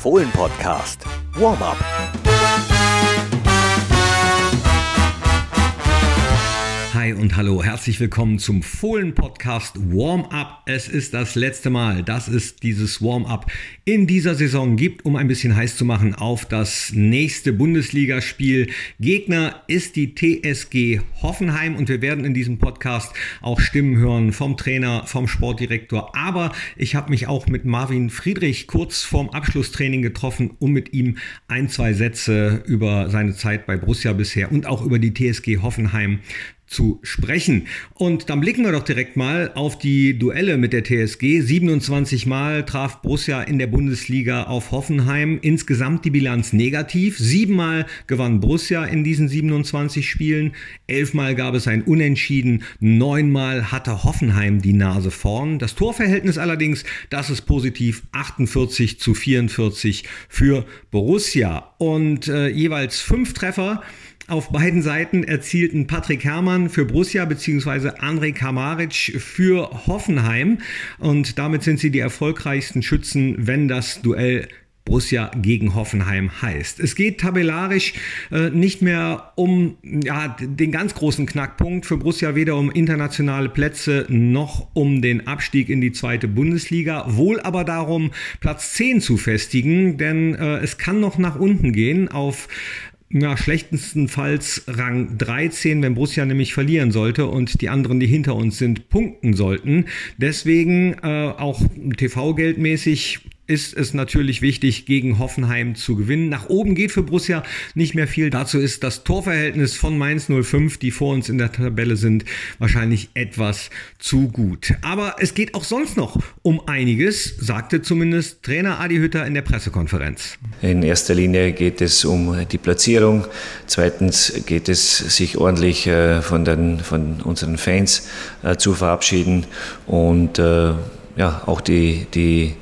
Fohlen-Podcast. Warm-up. Hi und hallo, herzlich willkommen zum Fohlen-Podcast Warm-Up. Es ist das letzte Mal, dass es dieses Warm-Up in dieser Saison gibt, um ein bisschen heiß zu machen auf das nächste Bundesligaspiel. Gegner ist die TSG Hoffenheim und wir werden in diesem Podcast auch Stimmen hören vom Trainer, vom Sportdirektor. Aber ich habe mich auch mit Marvin Friedrich kurz vorm Abschlusstraining getroffen, um mit ihm ein, zwei Sätze über seine Zeit bei Borussia bisher und auch über die TSG Hoffenheim zu sprechen. Und dann blicken wir doch direkt mal auf die Duelle mit der TSG. 27 Mal traf Borussia in der Bundesliga auf Hoffenheim. Insgesamt die Bilanz negativ. Siebenmal gewann Borussia in diesen 27 Spielen. Elfmal gab es ein Unentschieden. Neunmal hatte Hoffenheim die Nase vorn. Das Torverhältnis allerdings, das ist positiv. 48 zu 44 für Borussia. Und äh, jeweils fünf Treffer auf beiden Seiten erzielten Patrick Herrmann für Borussia bzw. Andrej Kamaric für Hoffenheim. Und damit sind sie die erfolgreichsten Schützen, wenn das Duell Borussia gegen Hoffenheim heißt. Es geht tabellarisch äh, nicht mehr um ja, den ganz großen Knackpunkt für Borussia, weder um internationale Plätze noch um den Abstieg in die zweite Bundesliga, wohl aber darum, Platz 10 zu festigen, denn äh, es kann noch nach unten gehen auf ja, schlechtestenfalls Rang 13, wenn Borussia nämlich verlieren sollte und die anderen, die hinter uns sind, punkten sollten. Deswegen äh, auch TV-geldmäßig ist es natürlich wichtig, gegen Hoffenheim zu gewinnen. Nach oben geht für Borussia nicht mehr viel. Dazu ist das Torverhältnis von Mainz 05, die vor uns in der Tabelle sind, wahrscheinlich etwas zu gut. Aber es geht auch sonst noch um einiges, sagte zumindest Trainer Adi Hütter in der Pressekonferenz. In erster Linie geht es um die Platzierung. Zweitens geht es sich ordentlich äh, von, den, von unseren Fans äh, zu verabschieden und äh, ja, auch die, die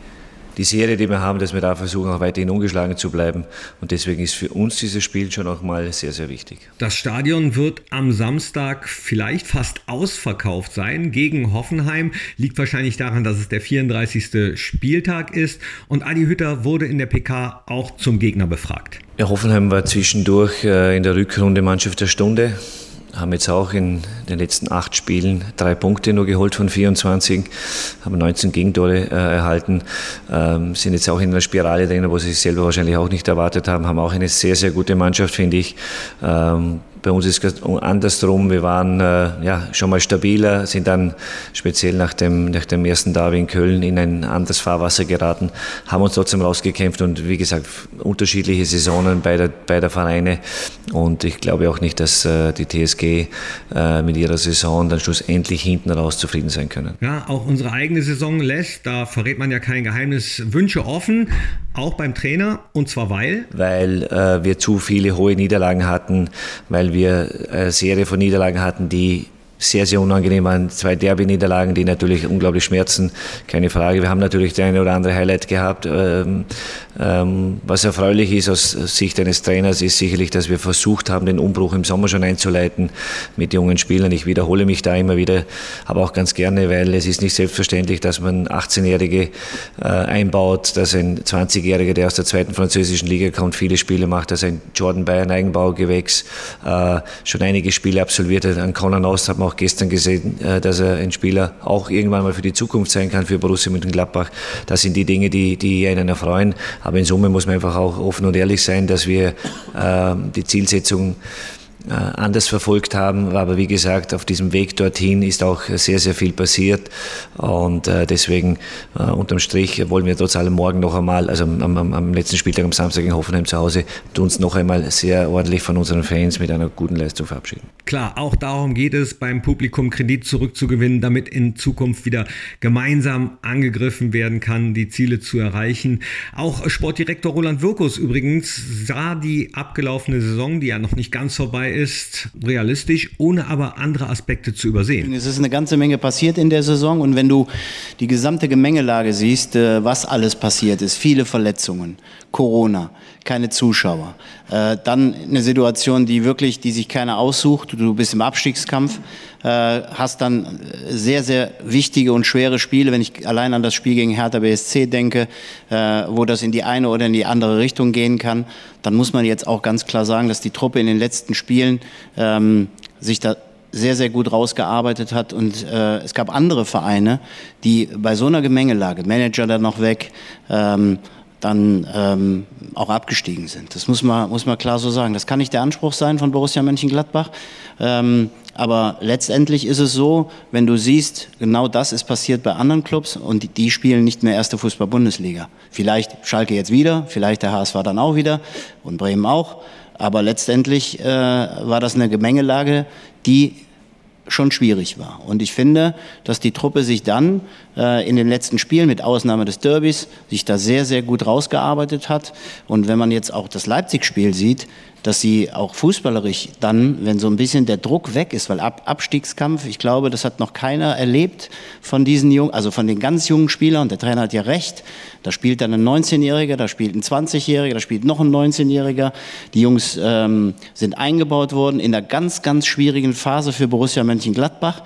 die Serie, die wir haben, dass wir da versuchen, auch weiterhin ungeschlagen zu bleiben. Und deswegen ist für uns dieses Spiel schon auch mal sehr, sehr wichtig. Das Stadion wird am Samstag vielleicht fast ausverkauft sein gegen Hoffenheim. Liegt wahrscheinlich daran, dass es der 34. Spieltag ist. Und Adi Hütter wurde in der PK auch zum Gegner befragt. Ja, Hoffenheim war zwischendurch äh, in der Rückrunde Mannschaft der Stunde haben jetzt auch in den letzten acht Spielen drei Punkte nur geholt von 24, haben 19 Gegentore äh, erhalten, ähm, sind jetzt auch in einer Spirale drin, wo sie sich selber wahrscheinlich auch nicht erwartet haben, haben auch eine sehr, sehr gute Mannschaft, finde ich. Ähm, bei uns ist es andersrum. Wir waren äh, ja, schon mal stabiler, sind dann speziell nach dem, nach dem ersten Derby in Köln in ein anderes Fahrwasser geraten, haben uns trotzdem rausgekämpft und wie gesagt, unterschiedliche Saisonen beider, beider Vereine. Und ich glaube auch nicht, dass äh, die TSG äh, mit ihrer Saison dann schlussendlich hinten raus zufrieden sein können. Ja, auch unsere eigene Saison lässt, da verrät man ja kein Geheimnis, Wünsche offen. Auch beim Trainer und zwar weil? Weil äh, wir zu viele hohe Niederlagen hatten, weil wir eine Serie von Niederlagen hatten, die sehr, sehr unangenehm waren. Zwei Derby-Niederlagen, die natürlich unglaublich schmerzen, keine Frage. Wir haben natürlich der eine oder andere Highlight gehabt. Ähm, ähm, was erfreulich ist aus Sicht eines Trainers, ist sicherlich, dass wir versucht haben, den Umbruch im Sommer schon einzuleiten mit jungen Spielern. Ich wiederhole mich da immer wieder, aber auch ganz gerne, weil es ist nicht selbstverständlich, dass man 18-Jährige äh, einbaut, dass ein 20-Jähriger, der aus der zweiten französischen Liga kommt, viele Spiele macht, dass ein Jordan Bayern Eigenbaugewächs äh, schon einige Spiele absolviert hat. An Conan Ost hat man auch gestern gesehen, äh, dass er ein Spieler auch irgendwann mal für die Zukunft sein kann, für Borussia Mönchengladbach. Das sind die Dinge, die, die einen erfreuen. Aber in Summe muss man einfach auch offen und ehrlich sein, dass wir äh, die Zielsetzung anders verfolgt haben. Aber wie gesagt, auf diesem Weg dorthin ist auch sehr, sehr viel passiert. Und äh, deswegen äh, unterm Strich wollen wir trotz allem morgen noch einmal, also am, am, am letzten Spieltag am Samstag in Hoffenheim zu Hause, uns noch einmal sehr ordentlich von unseren Fans mit einer guten Leistung verabschieden. Klar, auch darum geht es, beim Publikum Kredit zurückzugewinnen, damit in Zukunft wieder gemeinsam angegriffen werden kann, die Ziele zu erreichen. Auch Sportdirektor Roland Wirkus übrigens sah die abgelaufene Saison, die ja noch nicht ganz vorbei ist, ist realistisch, ohne aber andere Aspekte zu übersehen. Es ist eine ganze Menge passiert in der Saison und wenn du die gesamte Gemengelage siehst, äh, was alles passiert ist, viele Verletzungen, Corona, keine Zuschauer, äh, dann eine Situation, die wirklich, die sich keiner aussucht, du bist im Abstiegskampf, hast dann sehr, sehr wichtige und schwere Spiele, wenn ich allein an das Spiel gegen Hertha BSC denke, äh, wo das in die eine oder in die andere Richtung gehen kann, dann muss man jetzt auch ganz klar sagen, dass die Truppe in den letzten Spielen ähm, sich da sehr, sehr gut rausgearbeitet hat. Und äh, es gab andere Vereine, die bei so einer Gemengelage, Manager dann noch weg, ähm, dann ähm, auch abgestiegen sind. Das muss man, muss man klar so sagen. Das kann nicht der Anspruch sein von Borussia Mönchengladbach. Ähm, aber letztendlich ist es so, wenn du siehst, genau das ist passiert bei anderen Clubs und die, die spielen nicht mehr erste Fußball-Bundesliga. Vielleicht Schalke jetzt wieder, vielleicht der HSV dann auch wieder und Bremen auch. Aber letztendlich äh, war das eine Gemengelage, die schon schwierig war. Und ich finde, dass die Truppe sich dann äh, in den letzten Spielen, mit Ausnahme des Derbys, sich da sehr, sehr gut rausgearbeitet hat. Und wenn man jetzt auch das Leipzig-Spiel sieht, dass sie auch fußballerisch dann, wenn so ein bisschen der Druck weg ist, weil Ab Abstiegskampf, ich glaube, das hat noch keiner erlebt von diesen jungen, also von den ganz jungen Spielern. Der Trainer hat ja recht. Da spielt dann ein 19-Jähriger, da spielt ein 20-Jähriger, da spielt noch ein 19-Jähriger. Die Jungs ähm, sind eingebaut worden in einer ganz, ganz schwierigen Phase für Borussia Mönchengladbach.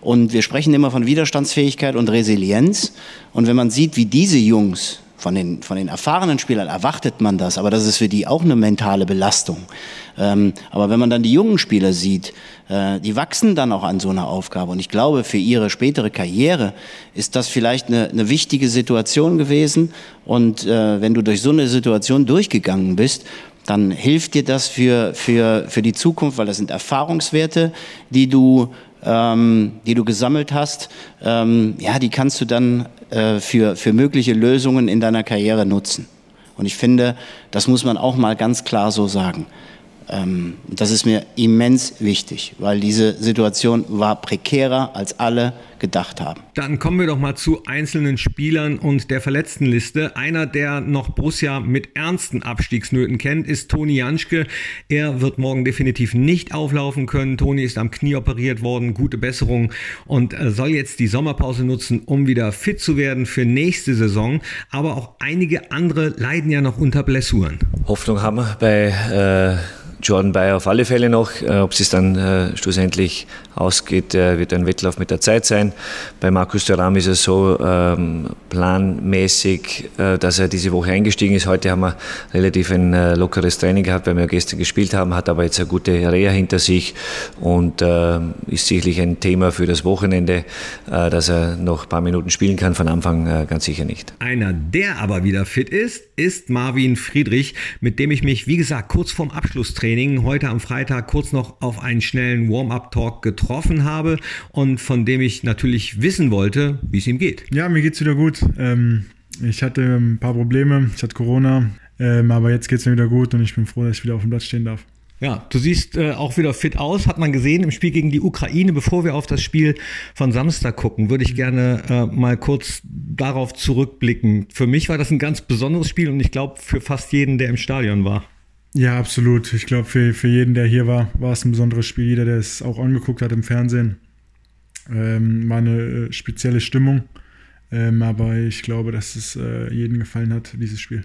Und wir sprechen immer von Widerstandsfähigkeit und Resilienz. Und wenn man sieht, wie diese Jungs von den, von den erfahrenen Spielern erwartet man das, aber das ist für die auch eine mentale Belastung. Ähm, aber wenn man dann die jungen Spieler sieht, äh, die wachsen dann auch an so einer Aufgabe. Und ich glaube, für ihre spätere Karriere ist das vielleicht eine, eine wichtige Situation gewesen. Und äh, wenn du durch so eine Situation durchgegangen bist, dann hilft dir das für, für, für die Zukunft, weil das sind Erfahrungswerte, die du ähm, die du gesammelt hast, ähm, ja, die kannst du dann äh, für, für mögliche Lösungen in deiner Karriere nutzen. Und ich finde, das muss man auch mal ganz klar so sagen. Ähm, das ist mir immens wichtig, weil diese Situation war prekärer, als alle gedacht haben. Dann kommen wir doch mal zu einzelnen Spielern und der Verletztenliste. Einer, der noch Borussia mit ernsten Abstiegsnöten kennt, ist Toni Janschke. Er wird morgen definitiv nicht auflaufen können. Toni ist am Knie operiert worden, gute Besserung und äh, soll jetzt die Sommerpause nutzen, um wieder fit zu werden für nächste Saison. Aber auch einige andere leiden ja noch unter Blessuren. Hoffnung haben wir bei äh Jordan Bayer auf alle Fälle noch. Äh, ob es dann äh, schlussendlich ausgeht, äh, wird ein Wettlauf mit der Zeit sein. Bei Markus Thuram ist es so ähm, planmäßig, äh, dass er diese Woche eingestiegen ist. Heute haben wir relativ ein äh, lockeres Training gehabt, weil wir gestern gespielt haben, hat aber jetzt eine gute Reha hinter sich und äh, ist sicherlich ein Thema für das Wochenende, dass er noch ein paar Minuten spielen kann. Von Anfang ganz sicher nicht. Einer, der aber wieder fit ist, ist Marvin Friedrich, mit dem ich mich, wie gesagt, kurz vorm Abschlusstraining heute am Freitag kurz noch auf einen schnellen Warm-up-Talk getroffen habe und von dem ich natürlich wissen wollte, wie es ihm geht. Ja, mir geht es wieder gut. Ähm, ich hatte ein paar Probleme, ich hatte Corona, ähm, aber jetzt geht es mir wieder gut und ich bin froh, dass ich wieder auf dem Platz stehen darf. Ja, du siehst äh, auch wieder fit aus, hat man gesehen im Spiel gegen die Ukraine. Bevor wir auf das Spiel von Samstag gucken, würde ich gerne äh, mal kurz darauf zurückblicken. Für mich war das ein ganz besonderes Spiel und ich glaube für fast jeden, der im Stadion war. Ja, absolut. Ich glaube, für, für jeden, der hier war, war es ein besonderes Spiel. Jeder, der es auch angeguckt hat im Fernsehen, ähm, war eine äh, spezielle Stimmung. Ähm, aber ich glaube, dass es äh, jedem gefallen hat, dieses Spiel.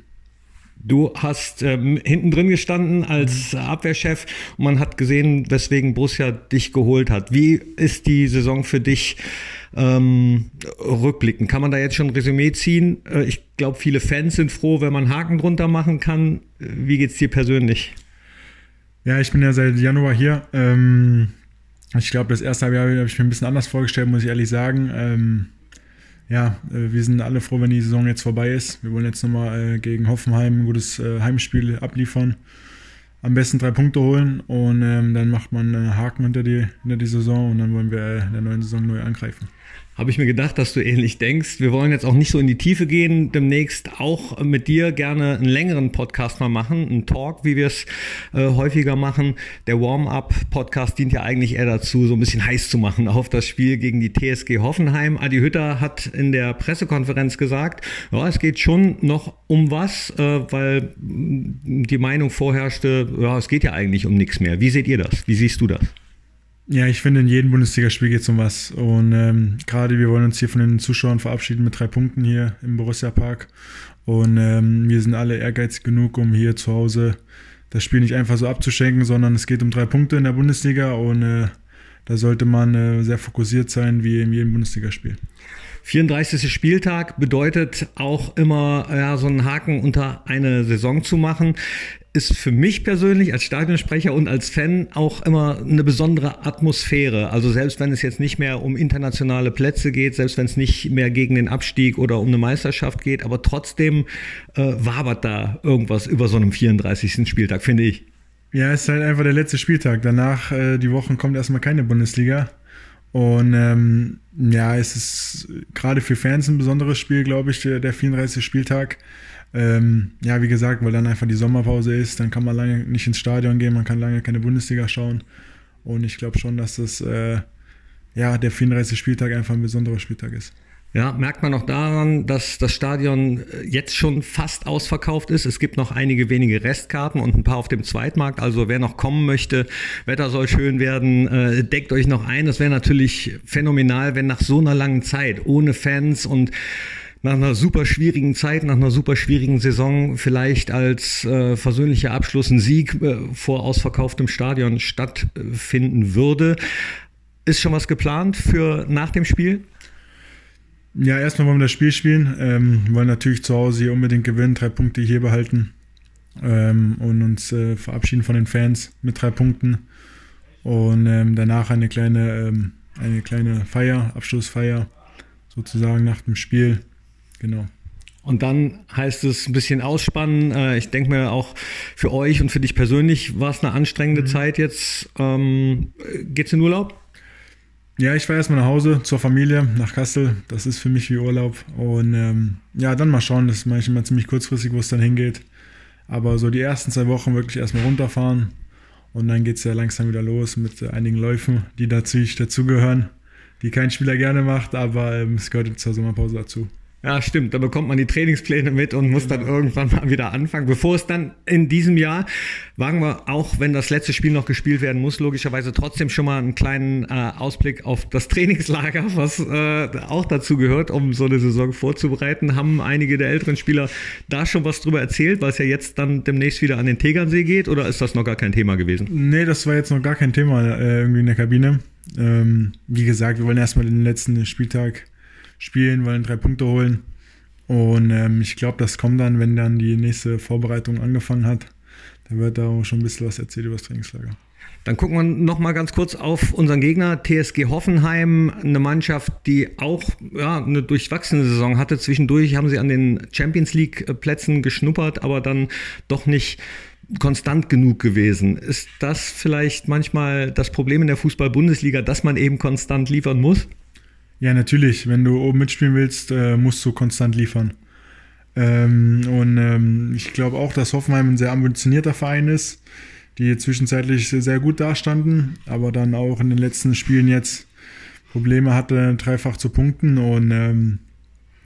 Du hast ähm, hinten drin gestanden als mhm. Abwehrchef und man hat gesehen, weswegen Borussia dich geholt hat. Wie ist die Saison für dich ähm, rückblickend? Kann man da jetzt schon ein Resümee ziehen? Äh, ich glaube, viele Fans sind froh, wenn man Haken drunter machen kann. Wie geht es dir persönlich? Ja, ich bin ja seit Januar hier. Ähm, ich glaube, das erste Jahr habe ich mir ein bisschen anders vorgestellt, muss ich ehrlich sagen. Ähm, ja, äh, wir sind alle froh, wenn die Saison jetzt vorbei ist. Wir wollen jetzt nochmal äh, gegen Hoffenheim ein gutes äh, Heimspiel abliefern. Am besten drei Punkte holen und ähm, dann macht man einen Haken hinter die, hinter die Saison und dann wollen wir in der neuen Saison neu angreifen habe ich mir gedacht, dass du ähnlich denkst. Wir wollen jetzt auch nicht so in die Tiefe gehen, demnächst auch mit dir gerne einen längeren Podcast mal machen, einen Talk, wie wir es äh, häufiger machen. Der Warm-up-Podcast dient ja eigentlich eher dazu, so ein bisschen heiß zu machen auf das Spiel gegen die TSG Hoffenheim. Adi Hütter hat in der Pressekonferenz gesagt, ja, es geht schon noch um was, äh, weil die Meinung vorherrschte, ja, es geht ja eigentlich um nichts mehr. Wie seht ihr das? Wie siehst du das? Ja, ich finde, in jedem Bundesligaspiel geht es um was. Und ähm, gerade wir wollen uns hier von den Zuschauern verabschieden mit drei Punkten hier im Borussia Park. Und ähm, wir sind alle ehrgeizig genug, um hier zu Hause das Spiel nicht einfach so abzuschenken, sondern es geht um drei Punkte in der Bundesliga und äh, da sollte man äh, sehr fokussiert sein, wie in jedem Bundesligaspiel. 34. Spieltag bedeutet auch immer ja, so einen Haken unter eine Saison zu machen. Ist für mich persönlich als Stadionsprecher und als Fan auch immer eine besondere Atmosphäre. Also selbst wenn es jetzt nicht mehr um internationale Plätze geht, selbst wenn es nicht mehr gegen den Abstieg oder um eine Meisterschaft geht, aber trotzdem äh, wabert da irgendwas über so einem 34. Spieltag, finde ich. Ja, es ist halt einfach der letzte Spieltag. Danach, äh, die Wochen kommt erstmal keine Bundesliga. Und ähm, ja, es ist gerade für Fans ein besonderes Spiel, glaube ich, der, der 34. Spieltag. Ähm, ja, wie gesagt, weil dann einfach die Sommerpause ist, dann kann man lange nicht ins Stadion gehen, man kann lange keine Bundesliga schauen. Und ich glaube schon, dass das äh, ja, der 34. Spieltag einfach ein besonderer Spieltag ist. Ja, merkt man auch daran, dass das Stadion äh, jetzt schon fast ausverkauft ist. Es gibt noch einige wenige Restkarten und ein paar auf dem Zweitmarkt. Also wer noch kommen möchte, Wetter soll schön werden, äh, deckt euch noch ein. Das wäre natürlich phänomenal, wenn nach so einer langen Zeit ohne Fans und nach einer super schwierigen Zeit, nach einer super schwierigen Saison vielleicht als äh, versöhnlicher Abschluss ein Sieg äh, vor ausverkauftem Stadion stattfinden würde. Ist schon was geplant für nach dem Spiel? Ja, erstmal wollen wir das Spiel spielen. Ähm, wollen natürlich zu Hause hier unbedingt gewinnen, drei Punkte hier behalten ähm, und uns äh, verabschieden von den Fans mit drei Punkten. Und ähm, danach eine kleine, ähm, eine kleine Feier, Abschlussfeier, sozusagen nach dem Spiel. Genau. Und dann heißt es ein bisschen ausspannen. Äh, ich denke mir auch für euch und für dich persönlich war es eine anstrengende mhm. Zeit jetzt. Ähm, geht's in Urlaub? Ja, ich fahre erstmal nach Hause zur Familie, nach Kassel. Das ist für mich wie Urlaub. Und ähm, ja, dann mal schauen. Das ist manchmal ziemlich kurzfristig, wo es dann hingeht. Aber so die ersten zwei Wochen wirklich erstmal runterfahren. Und dann geht es ja langsam wieder los mit einigen Läufen, die natürlich dazugehören, die kein Spieler gerne macht, aber ähm, es gehört zur Sommerpause dazu. Ja, stimmt. Da bekommt man die Trainingspläne mit und muss dann irgendwann mal wieder anfangen. Bevor es dann in diesem Jahr, wagen wir auch, wenn das letzte Spiel noch gespielt werden muss, logischerweise trotzdem schon mal einen kleinen äh, Ausblick auf das Trainingslager, was äh, auch dazu gehört, um so eine Saison vorzubereiten. Haben einige der älteren Spieler da schon was drüber erzählt, weil es ja jetzt dann demnächst wieder an den Tegernsee geht oder ist das noch gar kein Thema gewesen? Nee, das war jetzt noch gar kein Thema äh, irgendwie in der Kabine. Ähm, wie gesagt, wir wollen erstmal den letzten Spieltag spielen, wollen drei Punkte holen. Und ähm, ich glaube, das kommt dann, wenn dann die nächste Vorbereitung angefangen hat. Da wird da auch schon ein bisschen was erzählt über das Trainingslager. Dann gucken wir noch mal ganz kurz auf unseren Gegner TSG Hoffenheim, eine Mannschaft, die auch ja, eine durchwachsene Saison hatte. Zwischendurch haben sie an den Champions League Plätzen geschnuppert, aber dann doch nicht konstant genug gewesen. Ist das vielleicht manchmal das Problem in der Fußball-Bundesliga, dass man eben konstant liefern muss? Ja, natürlich. Wenn du oben mitspielen willst, äh, musst du konstant liefern. Ähm, und ähm, ich glaube auch, dass Hoffenheim ein sehr ambitionierter Verein ist, die zwischenzeitlich sehr gut dastanden, aber dann auch in den letzten Spielen jetzt Probleme hatte, dreifach zu punkten. Und ähm,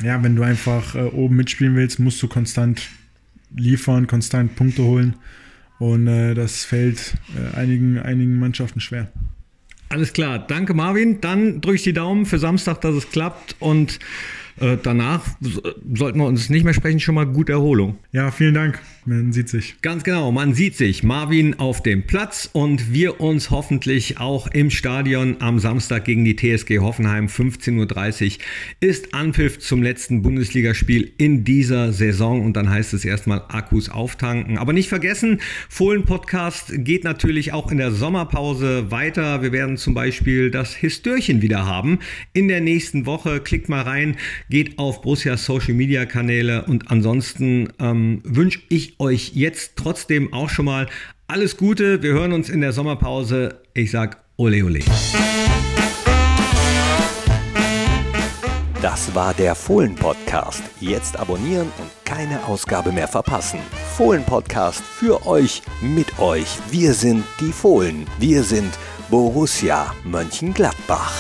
ja, wenn du einfach äh, oben mitspielen willst, musst du konstant liefern, konstant Punkte holen. Und äh, das fällt einigen, einigen Mannschaften schwer. Alles klar, danke Marvin. Dann drücke ich die Daumen für Samstag, dass es klappt und äh, danach sollten wir uns nicht mehr sprechen, schon mal gute Erholung. Ja, vielen Dank. Man sieht sich. Ganz genau, man sieht sich. Marvin auf dem Platz und wir uns hoffentlich auch im Stadion am Samstag gegen die TSG Hoffenheim 15.30 Uhr ist Anpfiff zum letzten Bundesligaspiel in dieser Saison und dann heißt es erstmal Akkus auftanken. Aber nicht vergessen, Fohlen-Podcast geht natürlich auch in der Sommerpause weiter. Wir werden zum Beispiel das Histörchen wieder haben in der nächsten Woche. Klickt mal rein, geht auf Borussia Social Media Kanäle und ansonsten ähm, wünsche ich euch jetzt trotzdem auch schon mal alles Gute. Wir hören uns in der Sommerpause. Ich sag ole ole. Das war der Fohlen-Podcast. Jetzt abonnieren und keine Ausgabe mehr verpassen. Fohlen-Podcast für euch, mit euch. Wir sind die Fohlen. Wir sind Borussia Mönchengladbach.